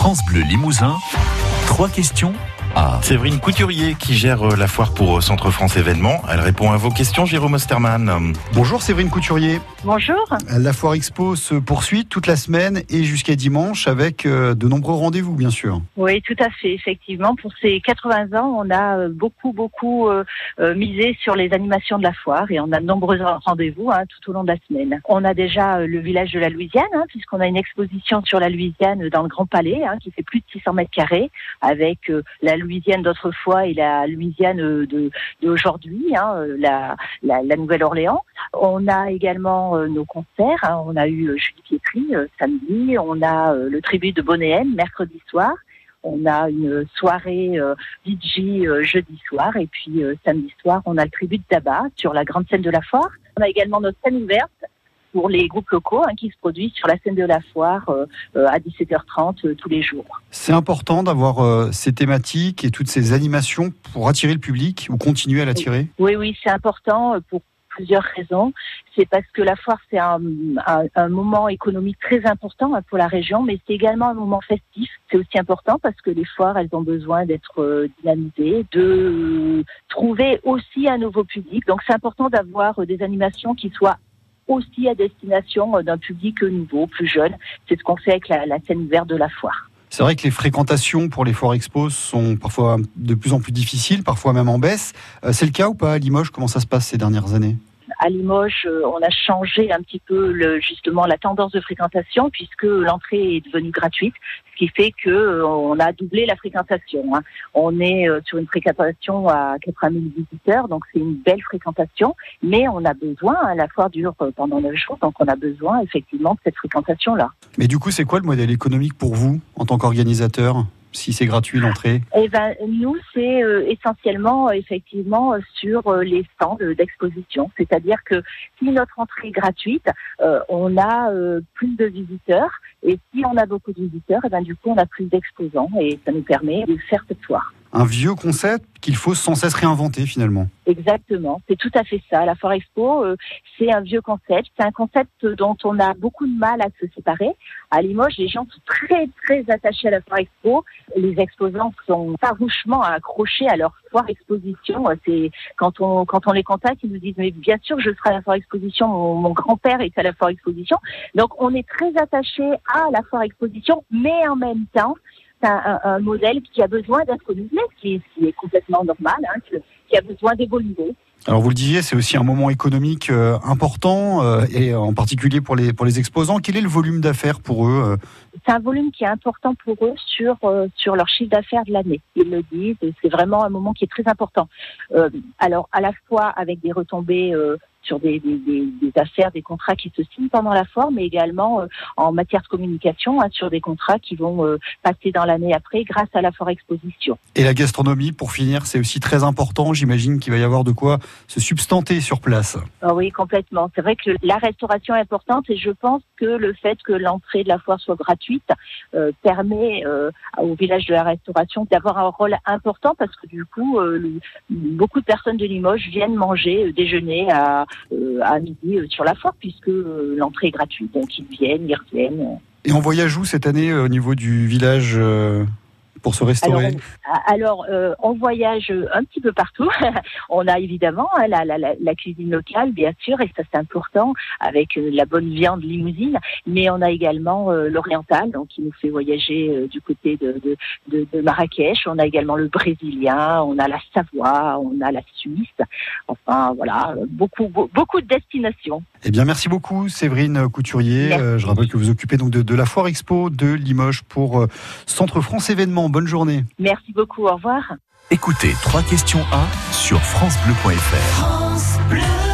France Bleu Limousin, trois questions à Séverine Couturier qui gère euh, la foire pour euh, Centre France Événements. Elle répond à vos questions, Jérôme Osterman. Bonjour Séverine Couturier. Bonjour. La foire expo se poursuit toute la semaine et jusqu'à dimanche avec euh, de nombreux rendez-vous bien sûr. Oui, tout à fait. Effectivement, pour ces 80 ans, on a beaucoup, beaucoup misé sur les animations de la foire et on a de nombreux rendez-vous hein, tout au long de la semaine. On a déjà le village de la Louisiane, hein, puisqu'on a une exposition sur la Louisiane dans le Grand Palais hein, qui fait plus de 600 mètres carrés avec la Louisiane d'autrefois et la Louisiane de d'aujourd'hui, hein, la, la, la Nouvelle-Orléans. On a également euh, nos concerts. Hein. On a eu euh, Julie Pietri euh, samedi, on a le tribut de Bonéenne mercredi soir. On a une soirée DJ jeudi soir et puis samedi soir, on a le tribut de tabac sur la grande scène de la foire. On a également notre scène ouverte pour les groupes locaux hein, qui se produisent sur la scène de la foire euh, euh, à 17h30 euh, tous les jours. C'est important d'avoir ces thématiques et toutes ces animations pour attirer le public ou continuer à l'attirer? Oui, oui, c'est important pour plusieurs raisons. C'est parce que la foire, c'est un, un, moment économique très important hein, pour la région, mais c'est également un moment festif. C'est aussi important parce que les foires, elles ont besoin d'être dynamisées, de trouver aussi un nouveau public. Donc c'est important d'avoir des animations qui soient aussi à destination euh, d'un public nouveau, plus jeune. C'est ce qu'on fait avec la, scène ouverte de la foire. C'est vrai que les fréquentations pour les foires expos sont parfois de plus en plus difficiles, parfois même en baisse. Euh, c'est le cas ou pas à Limoges? Comment ça se passe ces dernières années? À Limoges, euh, on a changé un petit peu justement la tendance de fréquentation puisque l'entrée est devenue gratuite, ce qui fait que euh, on a doublé la fréquentation. Hein. On est euh, sur une fréquentation à 80 000 visiteurs, donc c'est une belle fréquentation, mais on a besoin, hein, la foire dure pendant 9 jours, donc on a besoin effectivement de cette fréquentation-là. Mais du coup, c'est quoi le modèle économique pour vous en tant qu'organisateur? Si c'est gratuit l'entrée Eh ben, nous, c'est euh, essentiellement, euh, effectivement, euh, sur les stands d'exposition. C'est-à-dire que si notre entrée est gratuite, on a plus de visiteurs. Et si on a beaucoup de visiteurs, eh ben, du coup, on a plus d'exposants. Et ça nous permet de faire cette soir un vieux concept qu'il faut sans cesse réinventer finalement. Exactement, c'est tout à fait ça. La Foire Expo, euh, c'est un vieux concept, c'est un concept dont on a beaucoup de mal à se séparer. À Limoges, les gens sont très très attachés à la Foire Expo. Les exposants sont farouchement accrochés à leur Foire Exposition. C'est quand on quand on les contacte, ils nous disent mais bien sûr je serai à la Foire Exposition. Mon, mon grand-père est à la Foire Exposition. Donc on est très attachés à la Foire Exposition, mais en même temps un, un, modèle qui a besoin d'être renouvelé, qui, qui, est complètement normal, hein, qui a besoin d'évoluer. Alors vous le disiez, c'est aussi un moment économique euh, important euh, et en particulier pour les pour les exposants. Quel est le volume d'affaires pour eux euh? C'est un volume qui est important pour eux sur sur leur chiffre d'affaires de l'année. Ils le disent, c'est vraiment un moment qui est très important. alors à la fois avec des retombées sur des, des, des, affaires, des contrats qui se signent pendant la foire, mais également euh, en matière de communication hein, sur des contrats qui vont euh, passer dans l'année après grâce à la foire exposition. Et la gastronomie, pour finir, c'est aussi très important. J'imagine qu'il va y avoir de quoi se substanter sur place. Ah oui, complètement. C'est vrai que la restauration est importante et je pense que le fait que l'entrée de la foire soit gratuite euh, permet au village de la restauration d'avoir un rôle important parce que du coup, beaucoup de personnes de Limoges viennent manger, déjeuner à, euh, à midi euh, sur la foire puisque euh, l'entrée est gratuite. Donc ils viennent, ils reviennent. Et on voyage où cette année au niveau du village pour se restaurer Alors, euh, on voyage un petit peu partout. on a évidemment hein, la, cuisine locale, bien sûr, et ça c'est important, avec euh, la bonne viande limousine, mais on a également euh, l'oriental, donc qui nous fait voyager du côté de, de, de, Marrakech. On a également le brésilien, on a la Savoie, on a la Suisse. Enfin, voilà, beaucoup, beaucoup de destinations. Eh bien, merci beaucoup, Séverine Couturier. je rappelle que vous occupez donc de, de la Foire Expo de Limoges pour Centre France Événements bonne journée. Merci beaucoup, au revoir. Écoutez, trois questions 1 sur francebleu.fr. France Bleu.